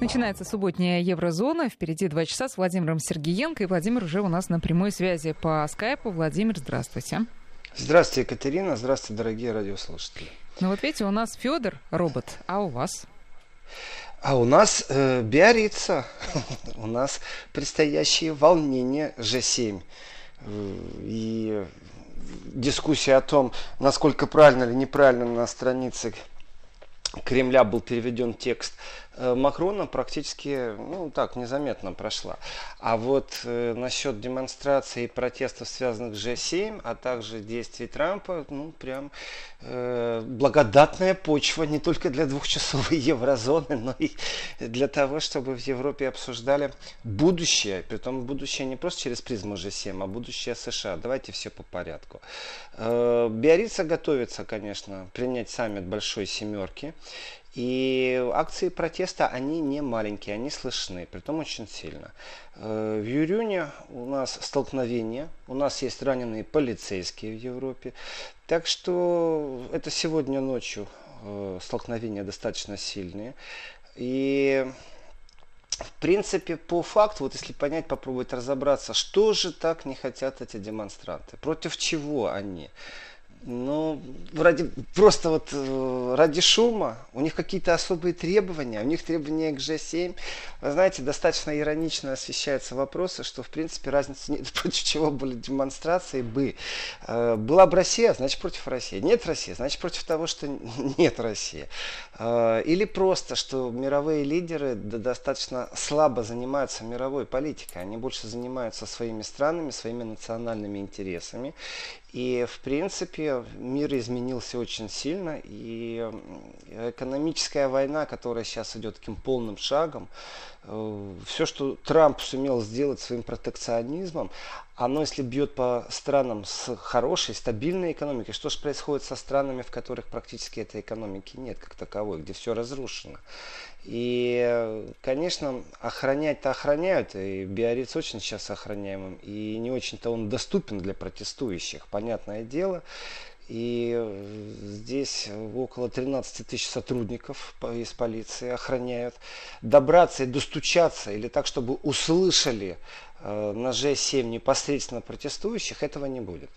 Начинается субботняя Еврозона. Впереди два часа с Владимиром Сергеенко. И Владимир уже у нас на прямой связи по скайпу. Владимир, здравствуйте. Здравствуйте, Екатерина. Здравствуйте, дорогие радиослушатели. Ну вот видите, у нас Федор робот, а у вас? А у нас э, Биорица. у нас предстоящие волнения G7. И дискуссия о том, насколько правильно или неправильно на странице Кремля был переведен текст Э, Макрона практически, ну так, незаметно прошла. А вот э, насчет демонстраций и протестов, связанных с G7, а также действий Трампа, ну прям э, благодатная почва не только для двухчасовой еврозоны, но и для того, чтобы в Европе обсуждали будущее, притом будущее не просто через призму G7, а будущее США. Давайте все по порядку. Э, Биорица готовится, конечно, принять саммит Большой Семерки. И акции протеста, они не маленькие, они слышны, притом очень сильно. Э, в Юрюне у нас столкновение, у нас есть раненые полицейские в Европе. Так что это сегодня ночью э, столкновения достаточно сильные. И в принципе, по факту, вот если понять, попробовать разобраться, что же так не хотят эти демонстранты, против чего они. Ну, ради, просто вот э, ради шума, у них какие-то особые требования, у них требования к G7. Вы знаете, достаточно иронично освещаются вопросы, что в принципе разницы нет, против чего были демонстрации бы. Э, была бы Россия, значит против России. Нет России, значит против того, что нет России. Э, или просто, что мировые лидеры достаточно слабо занимаются мировой политикой. Они больше занимаются своими странами, своими национальными интересами. И, в принципе, мир изменился очень сильно, и экономическая война, которая сейчас идет таким полным шагом, э, все, что Трамп сумел сделать своим протекционизмом, оно, если бьет по странам с хорошей, стабильной экономикой, что же происходит со странами, в которых практически этой экономики нет как таковой, где все разрушено? И, конечно, охранять-то охраняют, и Биориц очень сейчас охраняемым, и не очень-то он доступен для протестующих, понятное дело. И здесь около 13 тысяч сотрудников из полиции охраняют. Добраться и достучаться, или так, чтобы услышали э, на Ж7 непосредственно протестующих, этого не будет.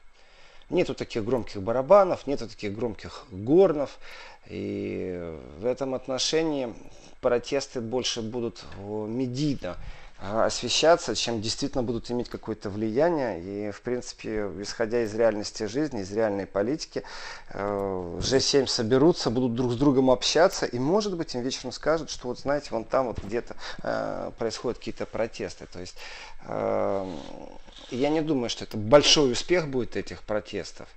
Нету таких громких барабанов, нету таких громких горнов. И в этом отношении протесты больше будут медийно а, освещаться, чем действительно будут иметь какое-то влияние. И, в принципе, исходя из реальности жизни, из реальной политики, G7 э, соберутся, будут друг с другом общаться, и, может быть, им вечером скажут, что, вот знаете, вон там вот где-то э, происходят какие-то протесты. То есть я не думаю, что это большой успех будет этих протестов.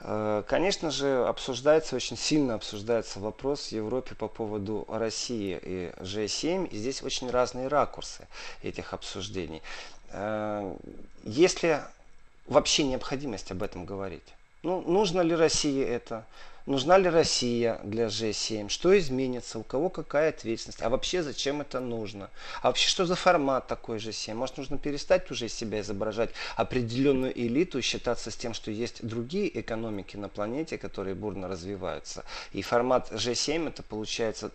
Э, конечно же, обсуждается, очень сильно обсуждается вопрос в Европе по поводу России и G7. И здесь очень разные ракурсы этих обсуждений. Э, есть ли вообще необходимость об этом говорить? Ну, нужно ли России это? Нужна ли Россия для G7? Что изменится? У кого какая ответственность? А вообще зачем это нужно? А вообще что за формат такой G7? Может нужно перестать уже из себя изображать определенную элиту и считаться с тем, что есть другие экономики на планете, которые бурно развиваются. И формат G7 это получается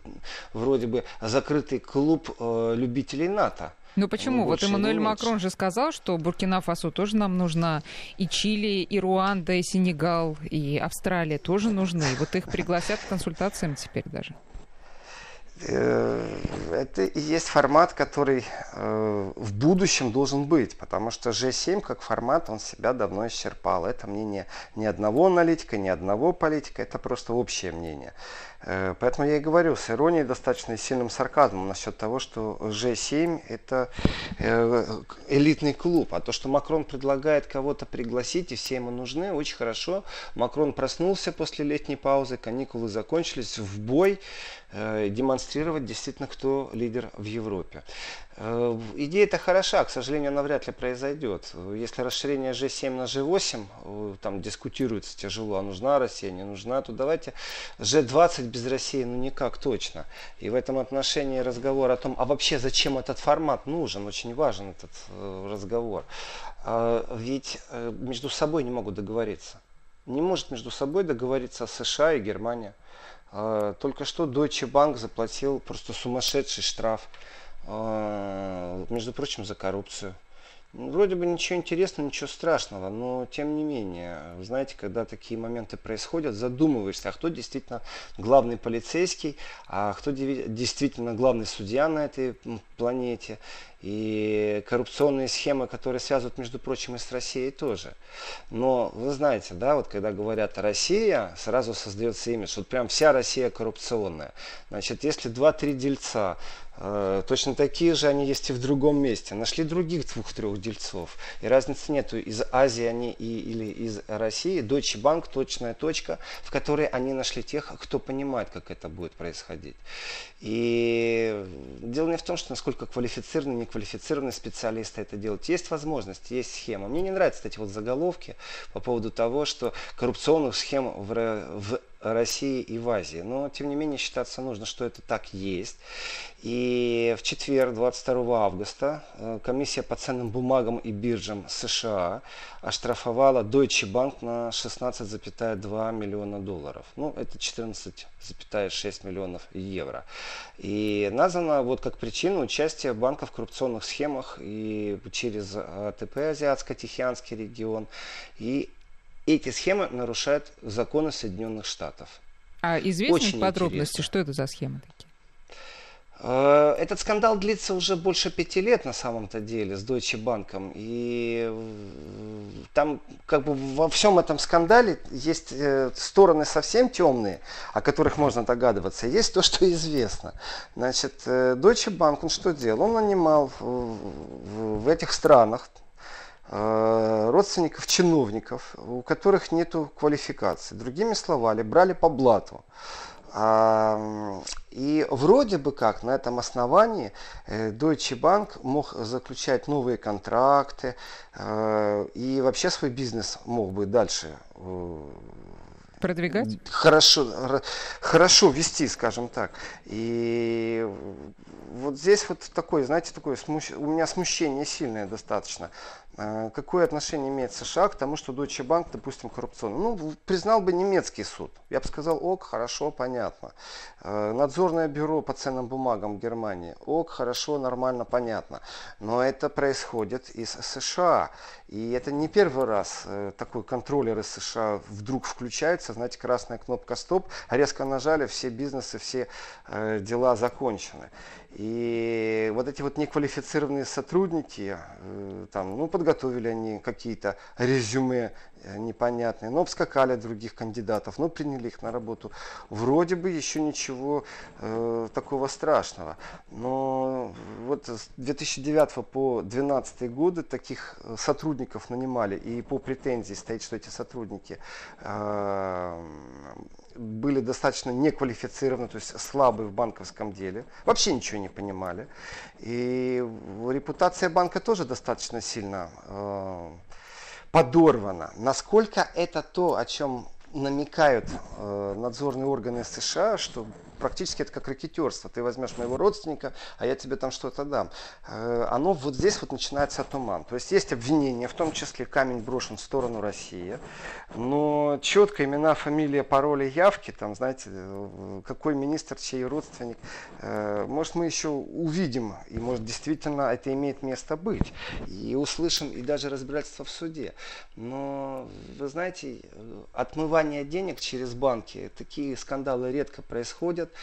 вроде бы закрытый клуб э, любителей НАТО. Ну почему? Вот Эммануэль Макрон же сказал, что Буркина-Фасо тоже нам нужна, и Чили, и Руанда, и Сенегал, и Австралия тоже нужны. Вот их пригласят к консультациям теперь даже. Э, это и есть формат, который э, в будущем должен быть, потому что G7 как формат, он себя давно исчерпал. Это мнение ни одного аналитика, ни одного политика, это просто общее мнение. Э, поэтому я и говорю с иронией достаточно сильным сарказмом насчет того, что G7 это э, элитный клуб. А то, что Макрон предлагает кого-то пригласить и все ему нужны, очень хорошо. Макрон проснулся после летней паузы, каникулы закончились, в бой э, демонстрировать действительно, кто лидер в Европе. Э, идея это хороша, к сожалению, она вряд ли произойдет. Если расширение G7 на G8, э, там дискутируется тяжело, а нужна Россия, не нужна, то давайте G20 без России, ну никак точно. И в этом отношении разговор о том, а вообще зачем этот формат нужен, очень важен этот э, разговор. А ведь между собой не могут договориться. Не может между собой договориться США и Германия. Э, только что Deutsche Bank заплатил просто сумасшедший штраф, между прочим, за коррупцию. Вроде бы ничего интересного, ничего страшного, но тем не менее, знаете, когда такие моменты происходят, задумываешься, а кто действительно главный полицейский, а кто действительно главный судья на этой планете и коррупционные схемы, которые связывают, между прочим, и с Россией тоже. Но вы знаете, да, вот когда говорят Россия, сразу создается имидж, вот прям вся Россия коррупционная. Значит, если два-три дельца э, точно такие же они есть и в другом месте. Нашли других двух-трех дельцов. И разницы нету, из Азии они и, или из России. Deutsche Bank точная точка, в которой они нашли тех, кто понимает, как это будет происходить. И дело не в том, что насколько квалифицированный, неквалифицированные специалисты это делают. Есть возможность, есть схема. Мне не нравятся эти вот заголовки по поводу того, что коррупционных схем в, в России и в Азии. Но, тем не менее, считаться нужно, что это так есть. И в четверг, 22 августа, э, комиссия по ценным бумагам и биржам США оштрафовала Deutsche Bank на 16,2 миллиона долларов. Ну, это 14,6 миллионов евро. И названа вот как причина участия банка в коррупционных схемах и через АТП, Азиатско-Тихоокеанский регион, и эти схемы нарушают законы Соединенных Штатов. А известны Очень подробности, интересно. что это за схемы такие? Э, этот скандал длится уже больше пяти лет на самом-то деле с Deutsche Bank. И там как бы во всем этом скандале есть э, стороны совсем темные, о которых можно догадываться. Есть то, что известно. Значит, э, Deutsche Bank, он что делал? Он нанимал в этих странах родственников чиновников, у которых нет квалификации. Другими словами, брали по блату. И вроде бы как на этом основании э, Deutsche Bank мог заключать новые контракты э, и вообще свой бизнес мог бы дальше продвигать? Хорошо, хорошо вести, скажем так. И вот здесь вот такой, знаете, такое смущ... у меня смущение сильное достаточно. А, какое отношение имеет США к тому, что Deutsche Bank, допустим, коррупционный? Ну, признал бы немецкий суд. Я бы сказал, ок, хорошо, понятно. А, надзорное бюро по ценным бумагам Германии. Ок, хорошо, нормально, понятно. Но это происходит из США. И это не первый раз э, такой контроллер из США вдруг включается. Знаете, красная кнопка стоп. Резко нажали, все бизнесы, все э, дела закончены. И вот эти вот неквалифицированные сотрудники, э, там, ну, подготовили они какие-то резюме Э, непонятные, но обскакали других кандидатов, но приняли их на работу. Вроде бы еще ничего э, такого страшного. Но вот с 2009 по 2012 годы таких э, сотрудников нанимали, и по претензии стоит, что эти сотрудники э, были достаточно неквалифицированы, то есть слабые в банковском деле, вообще ничего не понимали. И репутация банка тоже достаточно сильно э, подорвана. Насколько это то, о чем намекают э, надзорные органы США, что практически это как ракетерство. Ты возьмешь моего родственника, а я тебе там что-то дам. Э, оно вот здесь вот начинается туман. То есть есть обвинение, в том числе камень брошен в сторону России, но четко имена, фамилия, пароли, явки, там, знаете, э, какой министр, чей родственник, э, может мы еще увидим, и может действительно это имеет место быть, и услышим, и даже разбирательство в суде. Но, вы знаете, отмывание денег через банки, такие скандалы редко происходят, происходят.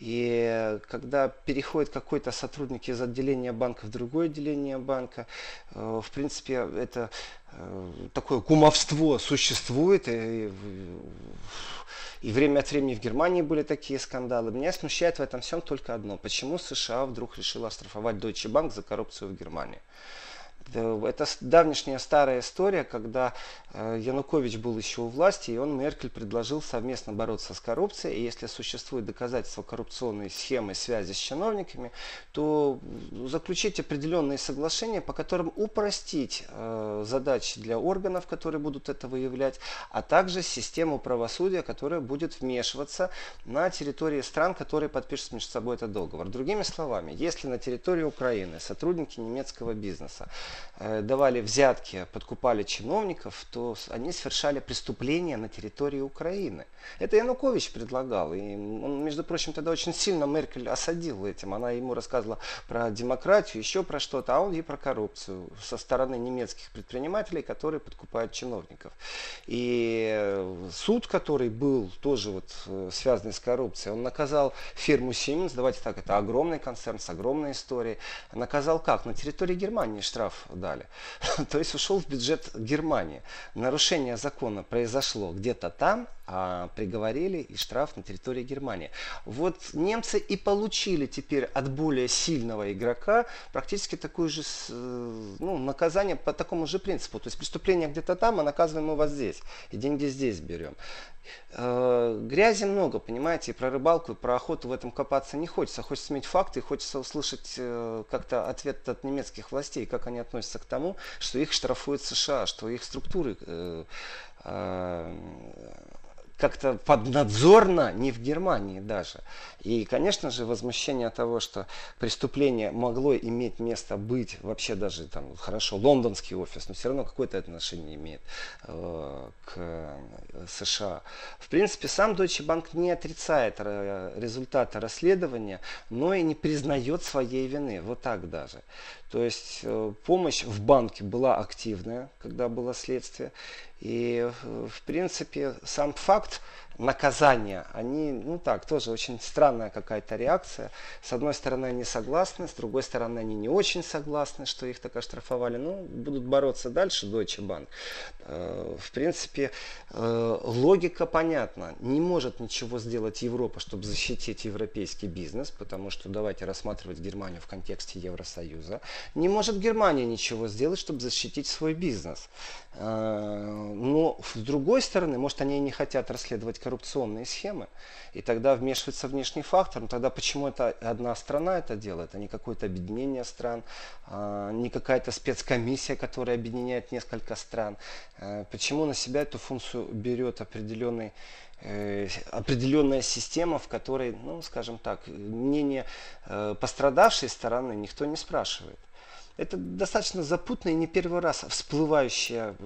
И когда переходит какой-то сотрудник из отделения банка в другое отделение банка, э, в принципе, это э, такое кумовство существует. И, и время от времени в Германии были такие скандалы. Меня смущает в этом всем только одно. Почему США вдруг решила оштрафовать Deutsche Bank за коррупцию в Германии? Это давнешняя старая история, когда э, Янукович был еще у власти, и он, Меркель, предложил совместно бороться с коррупцией. И если существует доказательства коррупционной схемы связи с чиновниками, то заключить определенные соглашения, по которым упростить э, задачи для органов, которые будут это выявлять, а также систему правосудия, которая будет вмешиваться на территории стран, которые подпишут между собой этот договор. Другими словами, если на территории Украины сотрудники немецкого бизнеса э, давали взятки, подкупали чиновников, то они совершали преступления на территории Украины. Это Янукович предлагал. И он, между прочим, тогда очень сильно Меркель осадил этим. Она ему рассказывала про демократию, еще про что-то, а он ей про коррупцию со стороны немецких предпринимателей, которые подкупают чиновников. И э, суд, который был тоже вот э, связанный с коррупцией, он наказал фирму Siemens, давайте так, это огромный концерн с огромной историей, наказал как? На территории Германии штраф дали. То есть ушел в бюджет Германии. Нарушение закона произошло где-то там, а приговорили и штраф на территории Германии. Вот немцы и получили теперь от более сильного игрока практически такое же э, ну, наказание по такому же принципу. То есть преступление где-то там, а наказываем вас здесь. И деньги здесь берем. Э, грязи много, понимаете, и про рыбалку, и про охоту в этом копаться не хочется. Хочется иметь факты, хочется услышать э, как-то ответ от немецких властей, как они относятся к тому, что их штрафуют США, что их структуры как-то поднадзорно, не в Германии даже. И, конечно же, возмущение того, что преступление могло иметь место быть, вообще даже там, хорошо, лондонский офис, но все равно какое-то отношение имеет э, к э, США. В принципе, сам Deutsche Bank не отрицает э, результаты расследования, но и не признает своей вины. Вот так даже. То есть э, помощь в банке была активная, когда было следствие. И, э, в принципе, сам факт наказания, они, ну так, тоже очень странная какая-то реакция. С одной стороны, они согласны, с другой стороны, они не очень согласны, что их так оштрафовали. Ну, будут бороться дальше, Deutsche Bank. Э, в принципе, э, логика понятна. Не может ничего сделать Европа, чтобы защитить европейский бизнес, потому что давайте рассматривать Германию в контексте Евросоюза. Не может Германия ничего сделать, чтобы защитить свой бизнес. Э, но с другой стороны, может они и не хотят расследовать коррупционные схемы, и тогда вмешивается внешний фактор. Но тогда почему это одна страна это делает, а не какое-то объединение стран, а не какая-то спецкомиссия, которая объединяет несколько стран? Э, почему на себя эту функцию берет определенный э, определенная система, в которой, ну, скажем так, мнение пострадавшей стороны никто не спрашивает. Это достаточно запутанная не первый раз всплывающая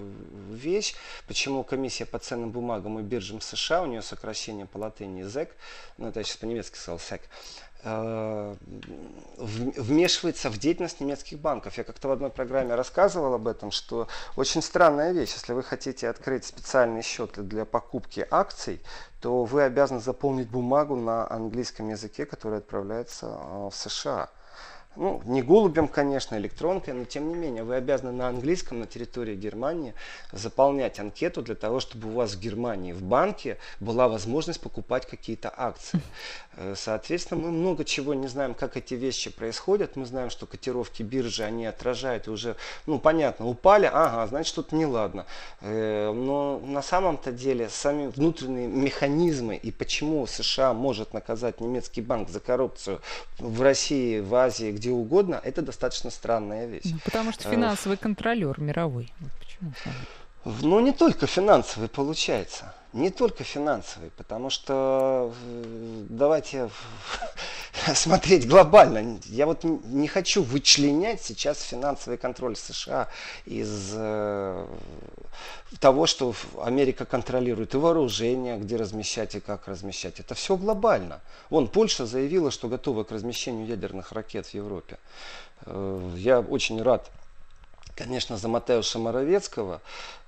вещь, почему комиссия по ценным бумагам и биржам США, у нее сокращение по латыни ЗЭК, ну это я сейчас по-немецки сказал СЭК, вмешивается в деятельность немецких банков. Я как-то в одной программе рассказывал об этом, что очень странная вещь. Если вы хотите открыть специальный счет для покупки акций, то вы обязаны заполнить бумагу на английском языке, которая отправляется э, в США ну, не голубем, конечно, электронкой, но тем не менее, вы обязаны на английском на территории Германии заполнять анкету для того, чтобы у вас в Германии в банке была возможность покупать какие-то акции. Э, соответственно, мы много чего не знаем, как эти вещи происходят. Мы знаем, что котировки биржи, они отражают уже, ну, понятно, упали, ага, значит, что-то неладно. Э, но на самом-то деле сами внутренние механизмы и почему США может наказать немецкий банк за коррупцию в России, в Азии, где угодно, это достаточно странная вещь. Ну, потому что э, финансовый контролер мировой. Вот почему? Ну, не только финансовый получается. Не только финансовый, потому что давайте смотреть глобально. Я вот не хочу вычленять сейчас финансовый контроль США из э, того, что Америка контролирует и вооружение, где размещать и как размещать. Это все глобально. Вон, Польша заявила, что готова к размещению ядерных ракет в Европе. Э, я очень рад, конечно, за Матеуша Моровецкого.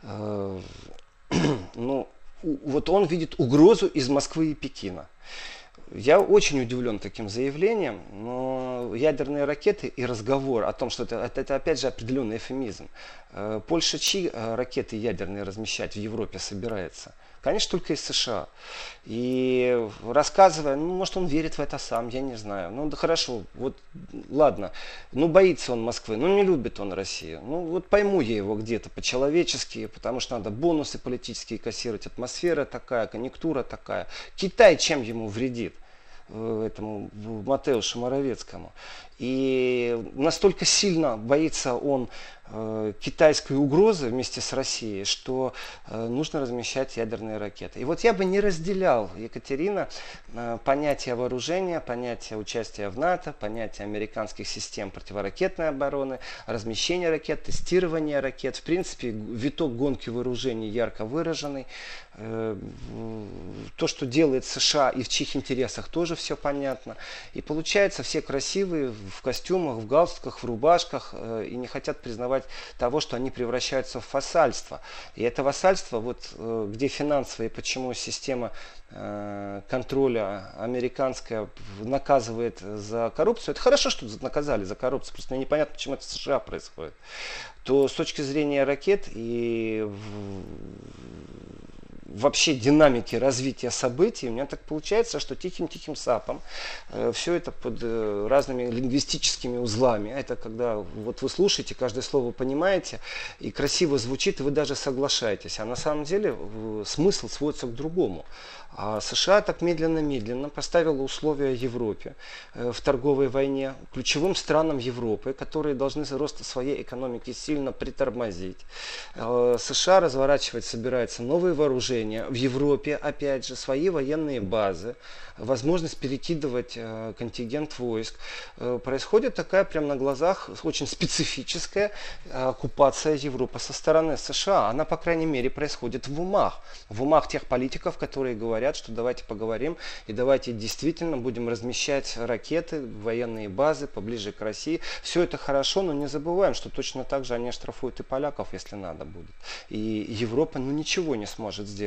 Э, ну, вот он видит угрозу из Москвы и Пекина. Я очень удивлен таким заявлением, но ядерные ракеты и разговор о том, что это, это, это опять же определенный эфемизм. Э, Польша чьи э, ракеты ядерные размещать в Европе собирается? Конечно, только из США. И рассказывая, ну, может, он верит в это сам, я не знаю. Ну, да хорошо, вот, ладно. Ну, боится он Москвы, ну, не любит он Россию. Ну, вот пойму я его где-то по-человечески, потому что надо бонусы политические кассировать. Атмосфера такая, конъюнктура такая. Китай чем ему вредит? Э, этому Матеушу Моровецкому. И настолько сильно боится он э, китайской угрозы вместе с Россией, что э, нужно размещать ядерные ракеты. И вот я бы не разделял, Екатерина, э, понятие вооружения, понятие участия в НАТО, понятие американских систем противоракетной обороны, размещение ракет, тестирование ракет. В принципе, виток гонки вооружений ярко выраженный. То, что делает США и в чьих интересах, тоже все понятно. И получается, все красивые в костюмах, в галстуках, в рубашках э, и не хотят признавать того, что они превращаются в вассальство. И это вассальство, вот э, где финансовая и почему система контроля американская наказывает за коррупцию, это хорошо, что наказали за коррупцию, просто мне непонятно, почему это в США происходит, то с точки зрения ракет и вообще динамики развития событий, у меня так получается, что тихим-тихим сапом э, все это под э, разными лингвистическими узлами. Это когда вот вы слушаете, каждое слово понимаете, и красиво звучит, и вы даже соглашаетесь. А на самом деле э, смысл сводится к другому. А США так медленно-медленно поставила условия Европе э, в торговой войне, ключевым странам Европы, которые должны за рост своей экономики сильно притормозить. Э, США разворачивать собирается новые вооружения. В Европе, опять же, свои военные базы, возможность перекидывать э, контингент войск. Происходит такая прямо на глазах очень специфическая оккупация Европы со стороны США. Она, по крайней мере, происходит в умах. В умах тех политиков, которые говорят, что давайте поговорим и давайте действительно будем размещать ракеты, военные базы поближе к России. Все это хорошо, но не забываем, что точно так же они оштрафуют и поляков, если надо будет. И Европа ну, ничего не сможет сделать.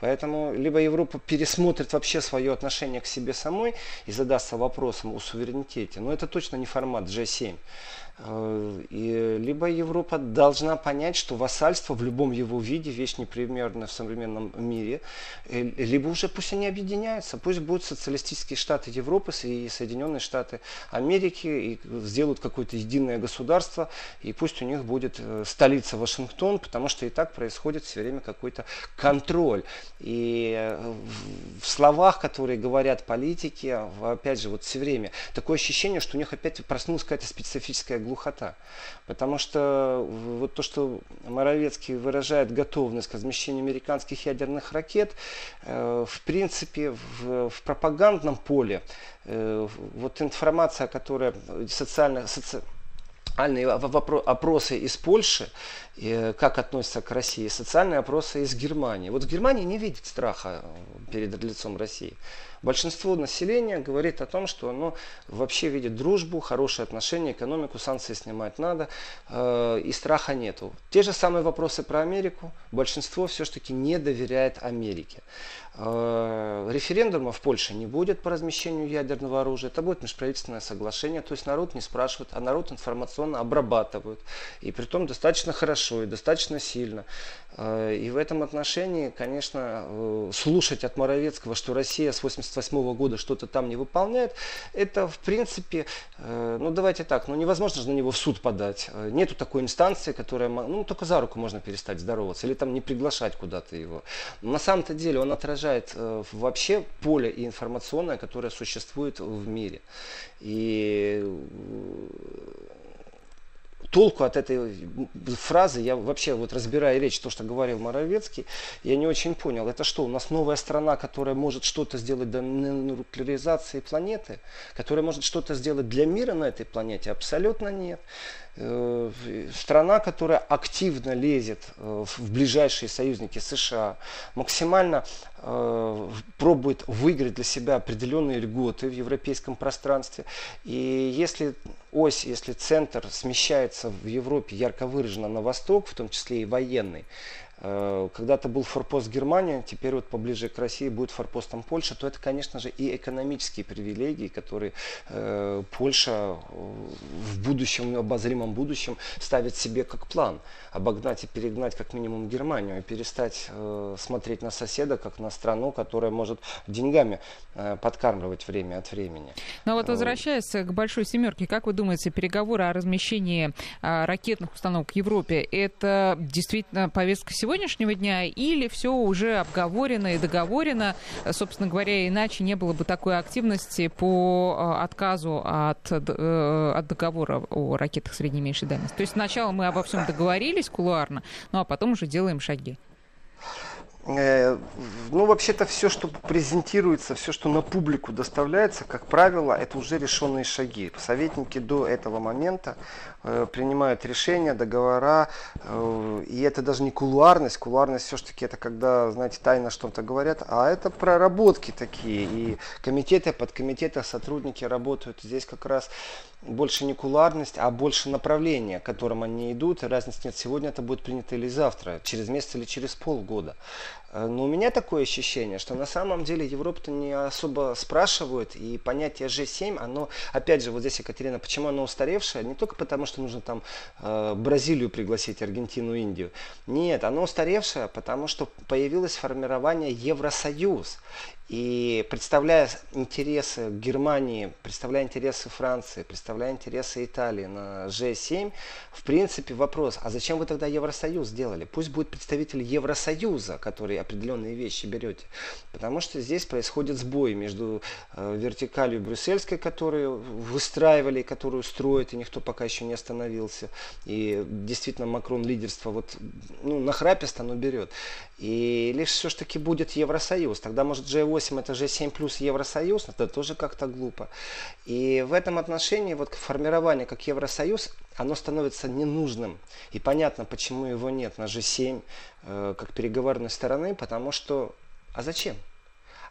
Поэтому либо Европа пересмотрит вообще свое отношение к себе самой и задастся вопросом о суверенитете, но это точно не формат G7. Э, и либо Европа должна понять, что вассальство в любом его виде вещь непримерная в современном мире, э, либо уже пусть они объединяются, пусть будут социалистические штаты Европы и Соединенные Штаты Америки и сделают какое-то единое государство, и пусть у них будет э, столица Вашингтон, потому что и так происходит все время какой-то контроль. И в словах, которые говорят политики, опять же, вот все время такое ощущение, что у них опять проснулась какая-то специфическая глухота. Потому что вот то, что Моровецкий выражает готовность к размещению американских ядерных ракет, э, в принципе, в, в пропагандном поле, э, вот информация, которая социально, соци социальные опросы из Польши, как относятся к России, социальные опросы из Германии. Вот в Германии не видит страха перед лицом России. Большинство населения говорит о том, что оно вообще видит дружбу, хорошие отношения, экономику, санкции снимать надо, э, и страха нету. Те же самые вопросы про Америку. Большинство все-таки не доверяет Америке. Э, референдума в Польше не будет по размещению ядерного оружия. Это будет межправительственное соглашение. То есть народ не спрашивает, а народ информационно обрабатывают. И при том достаточно хорошо и достаточно сильно. Э, и в этом отношении, конечно, э, слушать от Моровецкого, что Россия с 1988 года что-то там не выполняет, это в принципе, ну давайте так, ну невозможно же на него в суд подать. Нету такой инстанции, которая, ну только за руку можно перестать здороваться или там не приглашать куда-то его. На самом-то деле он отражает отражает э, вообще поле информационное, которое существует в мире. И э, толку от этой фразы, я вообще вот разбирая речь, то, что говорил Моровецкий, я не очень понял. Это что, у нас новая страна, которая может что-то сделать для нуклеаризации планеты? Которая может что-то сделать для мира на этой планете? Абсолютно нет. Э, страна, которая активно лезет э, в ближайшие союзники США, максимально э, пробует выиграть для себя определенные льготы в европейском пространстве. И если ось, если центр смещается в Европе ярко выраженно на восток, в том числе и военный, когда-то был форпост Германия, теперь вот поближе к России будет форпостом Польша, то это, конечно же, и экономические привилегии, которые э, Польша э, в будущем, в обозримом будущем ставит себе как план. Обогнать и перегнать как минимум Германию и перестать э, смотреть на соседа как на страну, которая может деньгами э, подкармливать время от времени. Но вот возвращаясь к большой семерке, как вы думаете, переговоры о размещении э, ракетных установок в Европе, это действительно повестка сегодня? Сегодняшнего дня, или все уже обговорено и договорено, собственно говоря, иначе не было бы такой активности по отказу от, от договора о ракетах средней и меньшей дальности. То есть сначала мы обо всем договорились кулуарно, ну а потом уже делаем шаги. Э, ну, вообще-то все, что презентируется, все, что на публику доставляется, как правило, это уже решенные шаги. Советники до этого момента э, принимают решения, договора, э, и это даже не кулуарность. Кулуарность все-таки это когда, знаете, тайно что-то говорят, а это проработки такие. И комитеты, подкомитеты, сотрудники работают здесь как раз больше не куларность, а больше направление, к которым они идут. Разницы нет, сегодня это будет принято или завтра, через месяц или через полгода. Э, но у меня такое ощущение, что на самом деле Европа-то не особо спрашивают, и понятие G7, оно, опять же, вот здесь, Екатерина, почему оно устаревшее? Не только потому, что нужно там э, Бразилию пригласить, Аргентину, Индию. Нет, оно устаревшее, потому что появилось формирование Евросоюз. И представляя интересы Германии, представляя интересы Франции, представляя интересы Италии на G7, в принципе вопрос, а зачем вы тогда Евросоюз сделали? Пусть будет представитель Евросоюза, который определенные вещи берете. Потому что здесь происходит сбой между э, вертикалью брюссельской, которую выстраивали, которую строят, и никто пока еще не остановился. И действительно Макрон лидерство вот, ну, нахраписто оно берет. И лишь все-таки будет Евросоюз. Тогда может G8 это G7 плюс Евросоюз, это тоже как-то глупо. И в этом отношении вот формирование как Евросоюз, оно становится ненужным. И понятно, почему его нет на G7 э, как переговорной стороны, потому что... А зачем?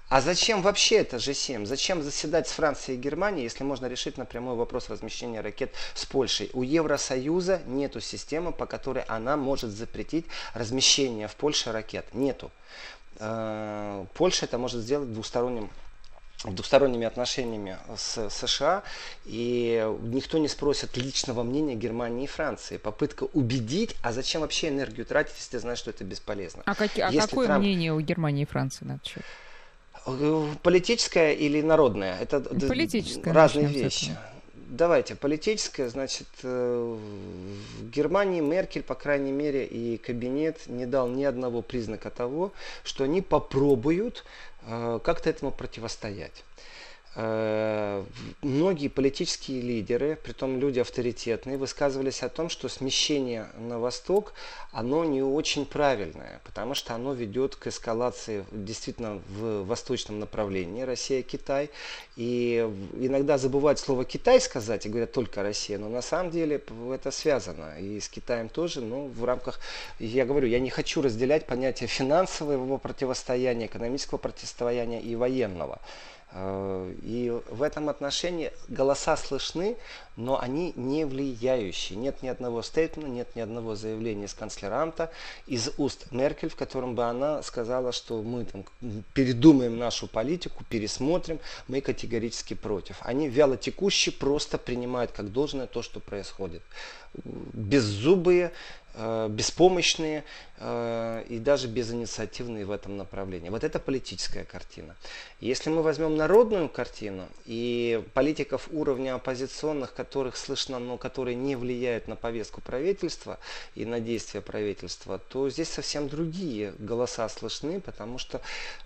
А зачем вообще это G7? Зачем заседать с Францией и Германией, если можно решить напрямую вопрос размещения ракет с Польшей? У Евросоюза нету системы, по которой она может запретить размещение в Польше ракет. Нету. Э, Польша это может сделать двусторонним двусторонними отношениями с США, и никто не спросит личного мнения Германии и Франции. Попытка убедить, а зачем вообще энергию тратить, если ты знаешь, что это бесполезно. А, как, а какое Трамп... мнение у Германии и Франции на этот счет? Политическое или народное? Это политическое, разные вещи. Давайте, политическое, значит, э, в Германии Меркель, по крайней мере, и кабинет не дал ни одного признака того, что они попробуют э, как-то этому противостоять. Э, многие политические лидеры, притом люди авторитетные, высказывались о том, что смещение на восток, оно не очень правильное, потому что оно ведет к эскалации действительно в восточном направлении Россия-Китай. И иногда забывают слово Китай сказать и говорят только Россия, но на самом деле это связано и с Китаем тоже, но в рамках, я говорю, я не хочу разделять понятие финансового противостояния, экономического противостояния и военного. Э, и в этом отношении голоса слышны, но они не влияющие. Нет ни одного стейтмента, нет ни одного заявления из канцлеранта, из уст Меркель, в котором бы она сказала, что мы там передумаем нашу политику, пересмотрим, мы категорически против. Они вяло текущие просто принимают как должное то, что происходит. Беззубые, Э, беспомощные э, и даже безинициативные в этом направлении. Вот это политическая картина. Если мы возьмем народную картину и политиков уровня оппозиционных, которых слышно, но которые не влияют на повестку правительства и на действия правительства, то здесь совсем другие голоса слышны, потому что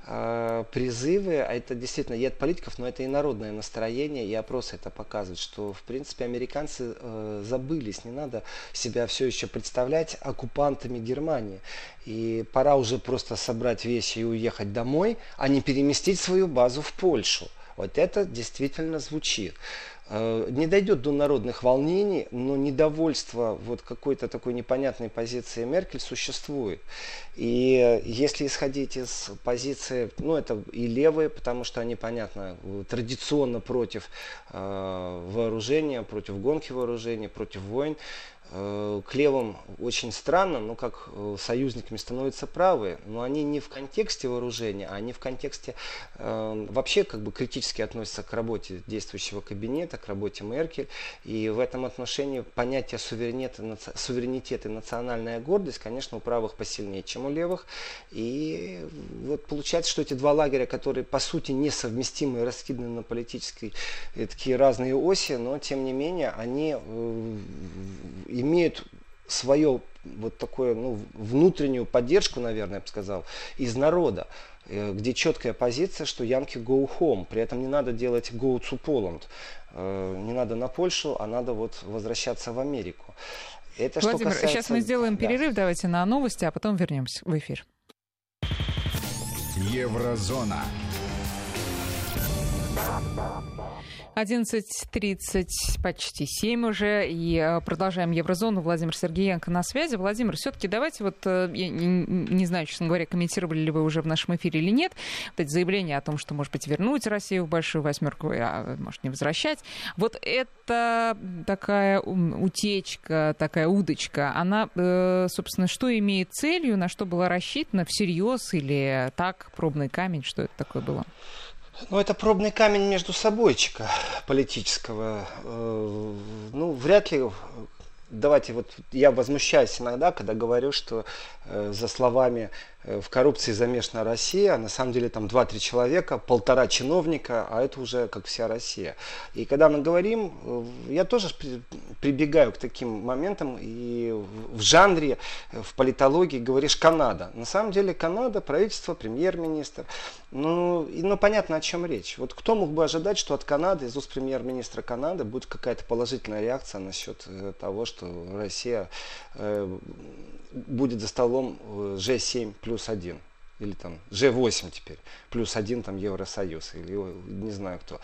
э, призывы, а это действительно и от политиков, но это и народное настроение, и опросы это показывают, что в принципе американцы э, забылись, не надо себя все еще представлять оккупантами Германии. И пора уже просто собрать вещи и уехать домой, а не переместить свою базу в Польшу. Вот это действительно звучит. Э, не дойдет до народных волнений, но недовольство вот какой-то такой непонятной позиции Меркель существует. И если исходить из позиции, ну это и левые, потому что они, понятно, традиционно против э, вооружения, против гонки вооружений, против войн, к левым очень странно, но как э, союзниками становятся правые, но они не в контексте вооружения, а они в контексте э, вообще как бы критически относятся к работе действующего кабинета, к работе Меркель. И в этом отношении понятие суверенитета, суверенитет и национальная гордость, конечно, у правых посильнее, чем у левых. И вот получается, что эти два лагеря, которые по сути несовместимы и раскиданы на политические такие разные оси, но тем не менее они имеют свое вот такое, ну, внутреннюю поддержку, наверное, я бы сказал, из народа э, где четкая позиция, что Янки go home. При этом не надо делать go to Poland. Э, не надо на Польшу, а надо вот возвращаться в Америку. Это Владимир, касается... сейчас мы сделаем перерыв, да. давайте на новости, а потом вернемся в эфир. Еврозона. 11.30, почти 7 уже, и э, продолжаем Еврозону. Владимир Сергеенко на связи. Владимир, все-таки давайте вот, э, я не знаю, честно говоря, комментировали ли вы уже в нашем эфире или нет, вот эти заявления о том, что, может быть, вернуть Россию в большую восьмерку, а может, не возвращать. Вот это такая утечка, такая удочка, она, э, собственно, что имеет целью, на что была рассчитана, всерьез или так, пробный камень, что это такое было? Ну, это пробный камень между собойчика политического. Э, ну, вряд ли давайте вот я возмущаюсь иногда, когда говорю, что за словами Э, в коррупции замешана Россия, а на самом деле там 2-3 человека, полтора чиновника, а это уже как вся Россия. И когда мы говорим, э, я тоже прибегаю к таким моментам, и в жанре, э, в политологии говоришь Канада. На самом деле Канада, правительство, премьер-министр. Ну, и, ну, понятно, о чем речь. Вот кто мог бы ожидать, что от Канады, из уст премьер-министра Канады будет какая-то положительная реакция насчет того, что Россия э, будет за столом G7 плюс один. Или там G8 теперь, плюс один там Евросоюз, или не знаю кто.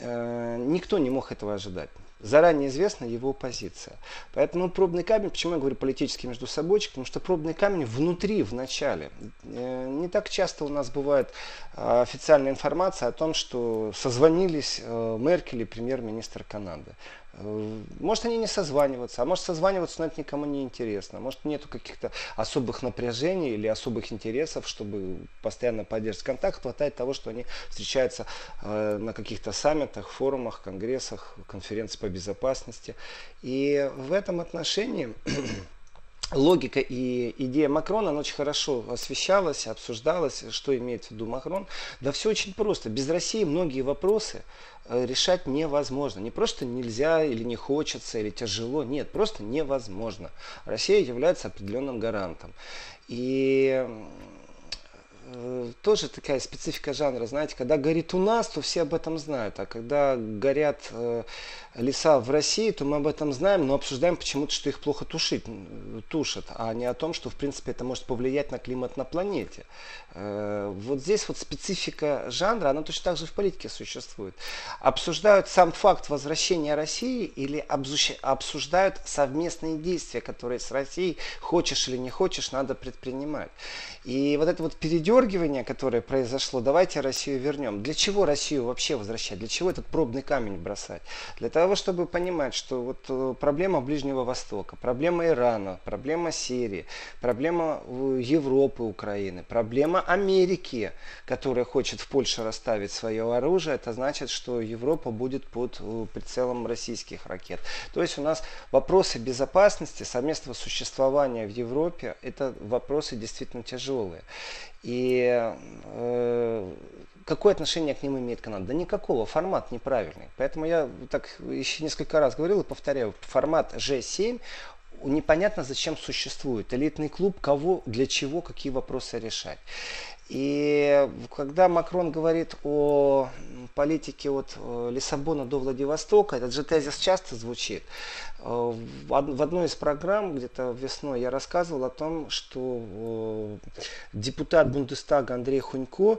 Э, никто не мог этого ожидать. Заранее известна его позиция. Поэтому пробный камень, почему я говорю политический между собой, потому что пробный камень внутри, в начале. Э, не так часто у нас бывает э, официальная информация о том, что созвонились Меркель и премьер-министр Канады. Э, может, они не созваниваются, а может, созваниваться, но это никому не интересно. Может, нету каких-то особых напряжений или особых интересов, чтобы постоянно поддерживать контакт. Хватает того, что они встречаются э, на каких-то саммитах, форумах, конгрессах, конференциях по безопасности. И в этом отношении логика и идея Макрона, она очень хорошо освещалась, обсуждалась, что имеет в виду Макрон. Да все очень просто. Без России многие вопросы решать невозможно. Не просто нельзя или не хочется, или тяжело. Нет, просто невозможно. Россия является определенным гарантом. И Э, тоже такая специфика жанра, знаете, когда горит у нас, то все об этом знают, а когда горят э, леса в России, то мы об этом знаем, но обсуждаем почему-то, что их плохо тушить, тушат, а не о том, что в принципе это может повлиять на климат на планете. Э, вот здесь вот специфика жанра, она точно так же в политике существует. Обсуждают сам факт возвращения России или обсуждают совместные действия, которые с Россией, хочешь или не хочешь, надо предпринимать. И вот это вот передергивание, которое произошло, давайте Россию вернем. Для чего Россию вообще возвращать? Для чего этот пробный камень бросать? Для того, чтобы понимать, что вот э, проблема Ближнего Востока, проблема Ирана, проблема Сирии, проблема э, Европы, Украины, проблема Америки, которая хочет в Польше расставить свое оружие, это значит, что Европа будет под э, прицелом российских ракет. То есть у нас вопросы безопасности, совместного существования в Европе, это вопросы действительно тяжелые тяжелые. И э, какое отношение к ним имеет Канада? Да никакого, формат неправильный. Поэтому я так еще несколько раз говорил и повторяю, формат G7 непонятно зачем существует. Элитный клуб, кого, для чего, какие вопросы решать. И когда Макрон говорит о политике от э, Лиссабона до Владивостока, этот же тезис часто звучит. Э, в одной из программ, где-то весной, я рассказывал о том, что э, депутат Бундестага Андрей Хунько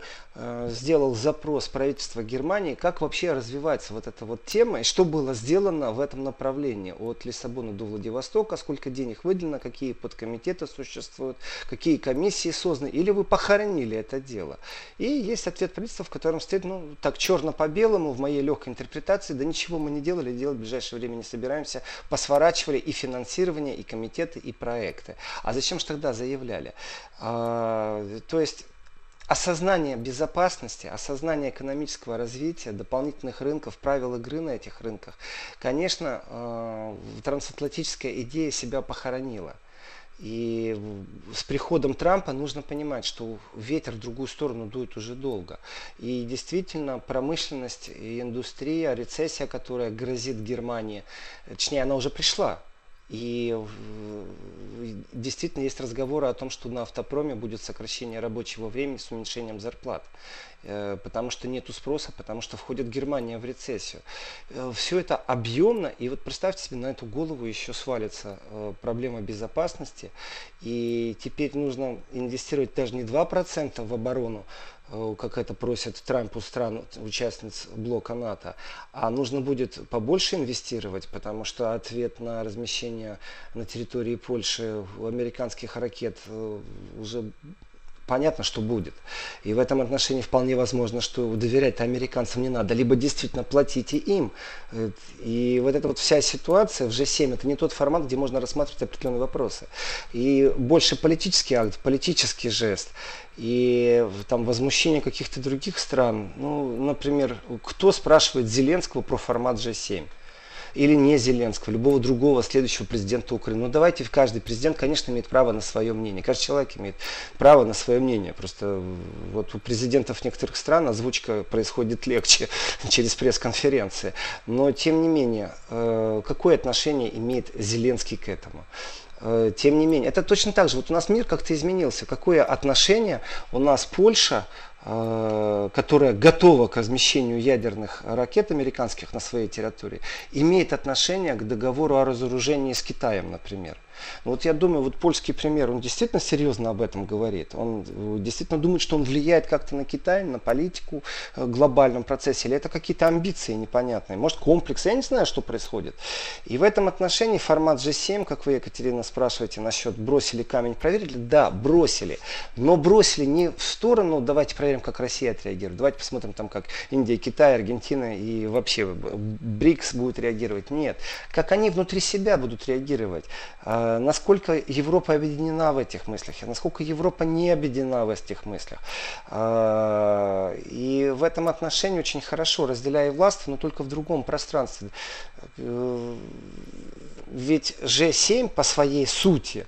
сделал запрос правительства Германии, как вообще развивается вот эта вот тема, и что было сделано в этом направлении от Лиссабона до Владивостока, сколько денег выделено, какие подкомитеты существуют, какие комиссии созданы, или вы похоронили это дело. И есть ответ правительства, в котором стоит, ну, так черно по белому, в моей легкой интерпретации, да ничего мы не делали, делать в ближайшее время не собираемся, посворачивали и финансирование, и комитеты, и проекты. А зачем же тогда заявляли? А, то есть осознание безопасности, осознание экономического развития, дополнительных рынков, правил игры на этих рынках, конечно, э, трансатлантическая идея себя похоронила. И с приходом Трампа нужно понимать, что ветер в другую сторону дует уже долго. И действительно промышленность и индустрия, рецессия, которая грозит Германии, точнее она уже пришла, И действительно есть разговоры о том, что на автопроме будет сокращение рабочего времени с уменьшением зарплат. Э, потому что нету спроса, потому что входит Германия в рецессию. Э, Все это объемно, и вот представьте себе, на эту голову еще свалится э, проблема безопасности, и теперь нужно инвестировать даже не 2% в оборону, как это просят Трампу стран, участниц блока НАТО, а нужно будет побольше инвестировать, потому что ответ на размещение на территории Польши американских ракет уже понятно, что будет. И в этом отношении вполне возможно, что доверять американцам не надо. Либо действительно платите им. И вот эта вот вся ситуация в G7 это не тот формат, где можно рассматривать определенные вопросы. И больше политический акт, политический жест. И там возмущение каких-то других стран. Ну, например, кто спрашивает Зеленского про формат G7? Или не Зеленского, любого другого следующего президента Украины. Ну давайте каждый президент, конечно, имеет право на свое мнение. Каждый человек имеет право на свое мнение. Просто вот у президентов некоторых стран озвучка происходит легче через пресс-конференции. Но тем не менее, э, какое отношение имеет Зеленский к этому? Э, тем не менее, это точно так же. Вот у нас мир как-то изменился. Какое отношение у нас Польша Э, которая готова к размещению ядерных ракет американских на своей территории, имеет отношение к договору о разоружении с Китаем, например. Вот я думаю, вот польский пример, он действительно серьезно об этом говорит. Он э, действительно думает, что он влияет как-то на Китай, на политику в э, глобальном процессе. Или это какие-то амбиции непонятные. Может, комплекс. Я не знаю, что происходит. И в этом отношении формат G7, как вы, Екатерина, спрашиваете насчет бросили камень, проверили. Да, бросили. Но бросили не в сторону, давайте проверим, как Россия отреагирует. Давайте посмотрим, там, как Индия, Китай, Аргентина и вообще БРИКС будет реагировать. Нет. Как они внутри себя будут реагировать. Э, насколько Европа объединена в этих мыслях, а насколько Европа не объединена в этих мыслях. Э, и в этом отношении очень хорошо, разделяя власть, но только в другом пространстве. Э, ведь G7 по своей сути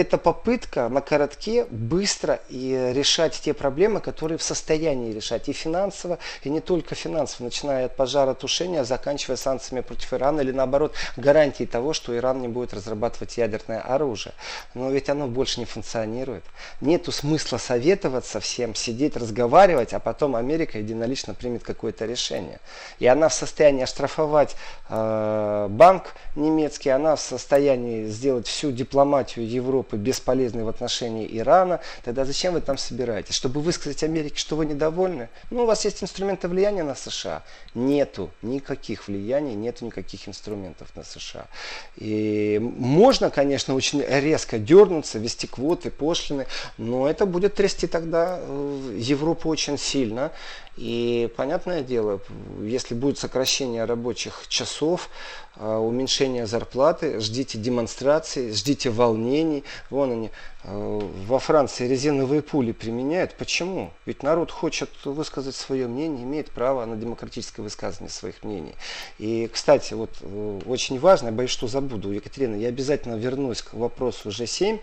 это попытка на коротке быстро и решать те проблемы, которые в состоянии решать и финансово, и не только финансово, начиная от пожаротушения, заканчивая санкциями против Ирана или наоборот гарантией того, что Иран не будет разрабатывать ядерное оружие. Но ведь оно больше не функционирует. Нету смысла советоваться всем, сидеть, разговаривать, а потом Америка единолично примет какое-то решение. И она в состоянии оштрафовать э, банк немецкий, она в состоянии сделать всю дипломатию Европы Европы бесполезны в отношении Ирана, тогда зачем вы там собираетесь? Чтобы высказать Америке, что вы недовольны? Ну, у вас есть инструменты влияния на США? Нету никаких влияний, нету никаких инструментов на США. И можно, конечно, очень резко дернуться, вести квоты, пошлины, но это будет трясти тогда э, Европу очень сильно. И понятное дело, если будет сокращение рабочих часов, а, уменьшение зарплаты, ждите демонстраций, ждите волнений. Вон они, а, во Франции резиновые пули применяют. Почему? Ведь народ хочет высказать свое мнение, имеет право на демократическое высказывание своих мнений. И, кстати, вот э, очень важно, я боюсь, что забуду, Екатерина, я обязательно вернусь к вопросу G7.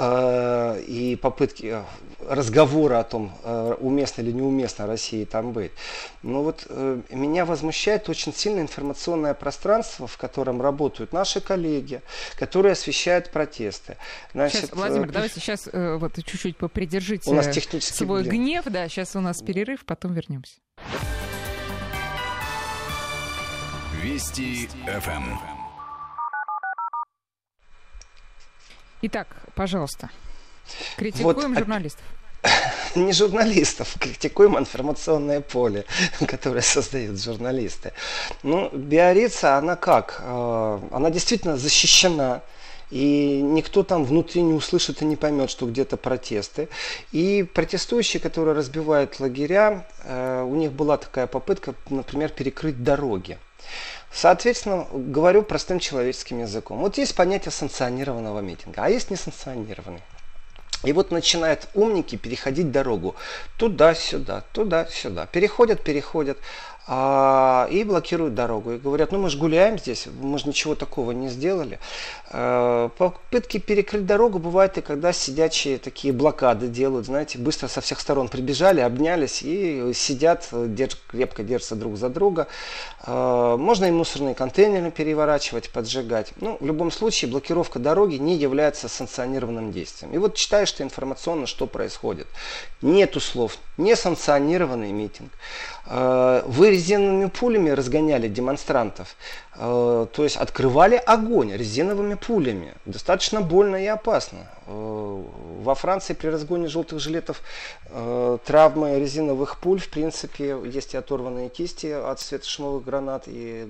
Э, и попытки э, разговора о том, э, уместно или неуместно России там быть. Но вот меня возмущает очень сильно информационное пространство, в котором работают наши коллеги, которые освещают протесты. Значит, сейчас, Владимир, давайте сейчас вот чуть-чуть попридержите у нас свой блин. гнев. Да, сейчас у нас перерыв, потом вернемся. Вести ФМ. Итак, пожалуйста, критикуем вот, журналистов. Не журналистов, критикуем информационное поле, которое создают журналисты. Ну, Биорица, она как? Э, она действительно защищена. И никто там внутри не услышит и не поймет, что где-то протесты. И протестующие, которые разбивают лагеря, э, у них была такая попытка, например, перекрыть дороги. Соответственно, говорю простым человеческим языком. Вот есть понятие санкционированного митинга, а есть несанкционированный. И вот начинают умники переходить дорогу туда-сюда, туда-сюда. Переходят, переходят. А, и блокируют дорогу. И говорят, ну мы же гуляем здесь, мы же ничего такого не сделали. А, попытки перекрыть дорогу бывают и когда сидячие такие блокады делают, знаете, быстро со всех сторон прибежали, обнялись и сидят, держ, крепко держатся друг за друга. А, можно и мусорные контейнеры переворачивать, поджигать. Ну, в любом случае, блокировка дороги не является санкционированным действием. И вот читаешь ты информационно, что происходит. Нету слов, несанкционированный митинг. А, вы резиновыми пулями разгоняли демонстрантов. А, то есть открывали огонь резиновыми пулями. Достаточно больно и опасно. Во Франции при разгоне желтых жилетов травмы резиновых пуль, в принципе, есть и оторванные кисти от светошумовых гранат, и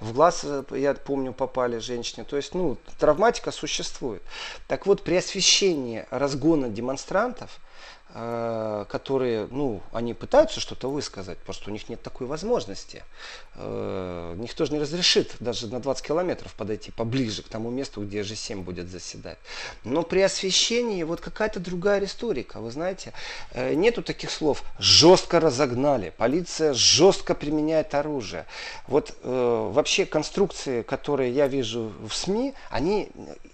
в глаз, я помню, попали женщине. То есть, ну, травматика существует. Так вот, при освещении разгона демонстрантов, Э, которые, ну, они пытаются что-то высказать, просто у них нет такой возможности. Э, никто же не разрешит даже на 20 километров подойти поближе к тому месту, где G7 будет заседать. Но при освещении вот какая-то другая риторика, вы знаете, э, нету таких слов «жестко разогнали», «полиция жестко применяет оружие». Вот вообще конструкции, которые я вижу в СМИ, они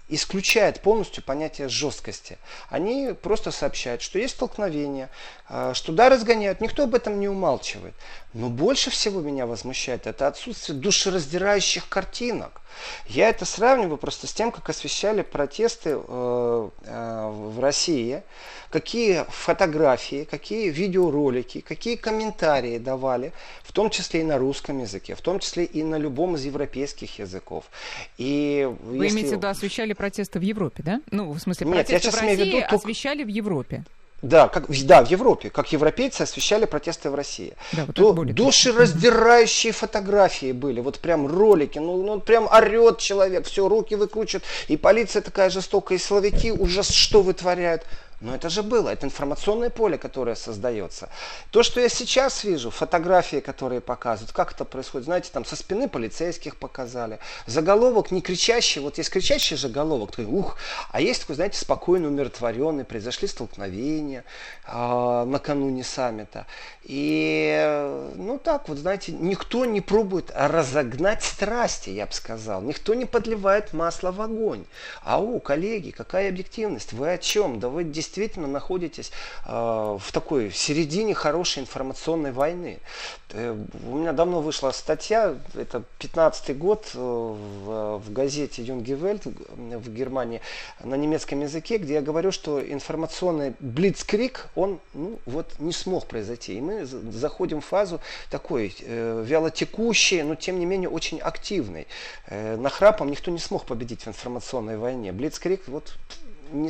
исключают полностью понятие жесткости. Они просто сообщают, что есть столкновение, а, что да, разгоняют, никто об этом не умалчивает. Но больше всего меня возмущает это отсутствие душераздирающих картинок. Я это сравниваю просто с тем, как освещали протесты э, э, в России, какие фотографии, какие видеоролики, какие комментарии давали, в том числе и на русском языке, в том числе и на любом из европейских языков. И Вы если... имеете в виду освещали протесты в Европе, да? Ну, в смысле, протесты Нет, я в России виду, освещали в Европе. Да, как, да, в Европе, как европейцы освещали протесты в России. Да, вот то душераздирающие фотографии были, вот прям ролики, ну, ну прям орет человек, все, руки выкручивает, и полиция такая жестокая, и словаки ужас, что вытворяют. Но это же было, это информационное поле, которое создается. То, что я сейчас вижу, фотографии, которые показывают, как это происходит, знаете, там со спины полицейских показали. Заголовок не кричащий, вот есть кричащий заголовок, такой, ух, а есть такой, знаете, спокойный, умиротворенный, произошли столкновения э, накануне саммита. И, ну так вот, знаете, никто не пробует разогнать страсти, я бы сказал. Никто не подливает масло в огонь. Ау, коллеги, какая объективность? Вы о чем? Да вы действительно находитесь э, в такой середине хорошей информационной войны. Э, у меня давно вышла статья, это 15 год э, в, газете Юнги Вельт в Германии на немецком языке, где я говорю, что информационный блицкрик, он ну, вот не смог произойти. И мы заходим в фазу такой вялотекущей, но тем не менее очень активной. Э, нахрапом никто не смог победить в информационной войне. Блицкрик вот не,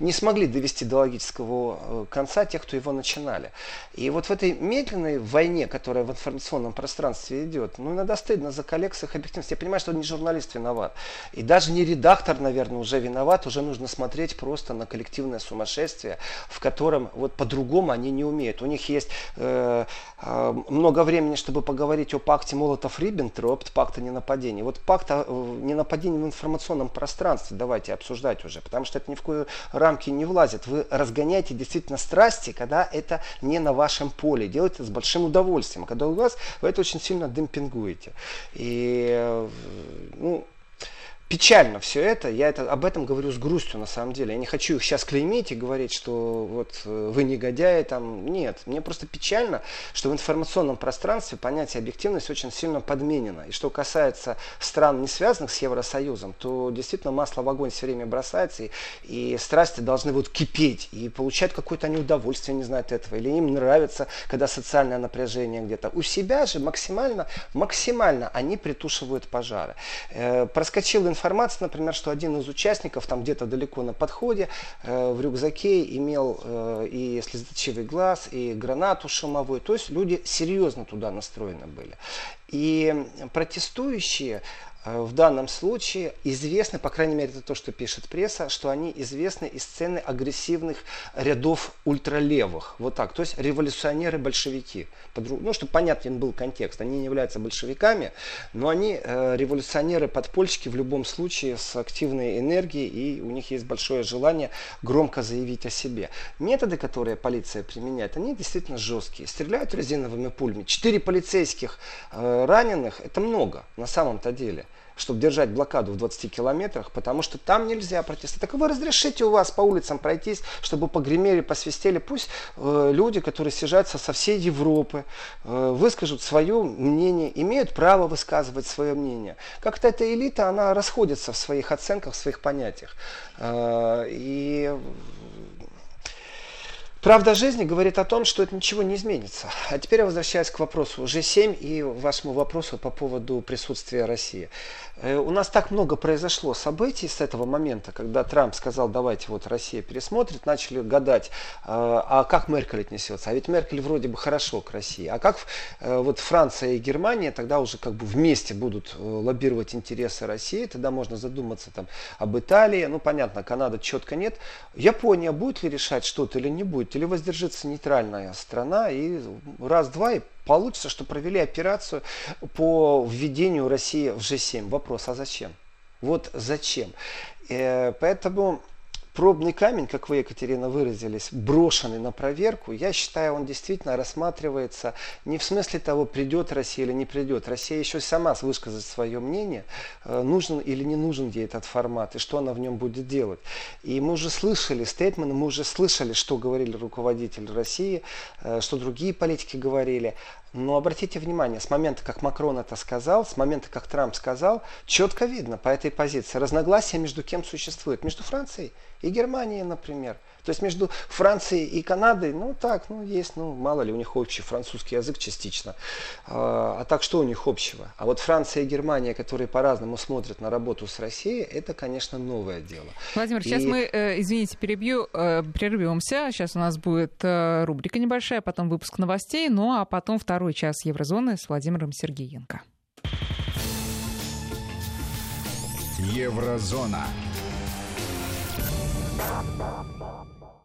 не смогли довести до логического э, конца тех, кто его начинали. И вот в этой медленной войне, которая в информационном пространстве идет, ну, иногда стыдно за коллег с их объективностью. Я понимаю, что не журналист виноват. И даже не редактор, наверное, уже виноват. Уже нужно смотреть просто на коллективное сумасшествие, в котором вот по-другому они не умеют. У них есть э, э, много времени, чтобы поговорить о пакте Молотов-Риббентроп, пакта ненападения. Вот пакт о э, ненападении в информационном пространстве давайте обсуждать уже, потому что это ни в кои рамки не влазит. Вы разгоняете действительно страсти, когда это не на вашем поле. Делаете с большим удовольствием. Когда у вас, вы это очень сильно демпингуете. И, э, ну, печально все это. Я это, об этом говорю с грустью на самом деле. Я не хочу их сейчас клеймить и говорить, что вот э, вы негодяи там. Нет, мне просто печально, что в информационном пространстве понятие объективность очень сильно подменено. И что касается стран, не связанных с Евросоюзом, то действительно масло в огонь все время бросается, и, и страсти должны вот кипеть, и получать какое-то они удовольствие, не знают этого, или им нравится, когда социальное напряжение где-то. У себя же максимально, максимально они притушивают пожары. Э, проскочил информация, например, что один из участников там где-то далеко на подходе э, в рюкзаке имел э, и слезоточивый глаз, и гранату шумовую. То есть люди серьезно туда настроены были. И протестующие в данном случае известны, по крайней мере, это то, что пишет пресса, что они известны из сцены агрессивных рядов ультралевых. Вот так. То есть революционеры-большевики. Ну, чтобы понятен был контекст. Они не являются большевиками, но они э, революционеры-подпольщики в любом случае с активной энергией, и у них есть большое желание громко заявить о себе. Методы, которые полиция применяет, они действительно жесткие. Стреляют резиновыми пулями. Четыре полицейских э, раненых, это много на самом-то деле чтобы держать блокаду в 20 километрах, потому что там нельзя протестовать. Так вы разрешите у вас по улицам пройтись, чтобы погремели, посвистели. Пусть э, люди, которые съезжаются со всей Европы, э, выскажут свое мнение, имеют право высказывать свое мнение. Как-то эта элита, она расходится в своих оценках, в своих понятиях. Э, и Правда жизни говорит о том, что это ничего не изменится. А теперь я возвращаюсь к вопросу G7 и вашему вопросу по поводу присутствия России. Э, у нас так много произошло событий с этого момента, когда Трамп сказал, давайте вот Россия пересмотрит, начали гадать, э, а как Меркель отнесется. А ведь Меркель вроде бы хорошо к России. А как э, вот Франция и Германия тогда уже как бы вместе будут лоббировать интересы России, тогда можно задуматься там об Италии, ну понятно, Канада четко нет. Япония будет ли решать что-то или не будет, или воздержится нейтральная страна и раз-два и получится, что провели операцию по введению России в G7. Вопрос, а зачем? Вот зачем? Э, поэтому пробный камень, как вы, Екатерина, выразились, брошенный на проверку, я считаю, он действительно рассматривается не в смысле того, придет Россия или не придет. Россия еще сама высказать свое мнение, э, нужен или не нужен ей этот формат, и что она в нем будет делать. И мы уже слышали стейтмены, мы уже слышали, что говорили руководители России, э, что другие политики говорили. Но обратите внимание, с момента, как Макрон это сказал, с момента, как Трамп сказал, четко видно по этой позиции, разногласия между кем существует. Между Францией и Германией, например. То есть между Францией и Канадой, ну так, ну есть, ну мало ли у них общий французский язык частично. А, а так что у них общего? А вот Франция и Германия, которые по-разному смотрят на работу с Россией, это, конечно, новое дело. Владимир, и... сейчас мы, э, извините, перебью, э, прервемся. Сейчас у нас будет э, рубрика небольшая, потом выпуск новостей, ну а потом второй час Еврозоны с Владимиром Сергеенко. Еврозона.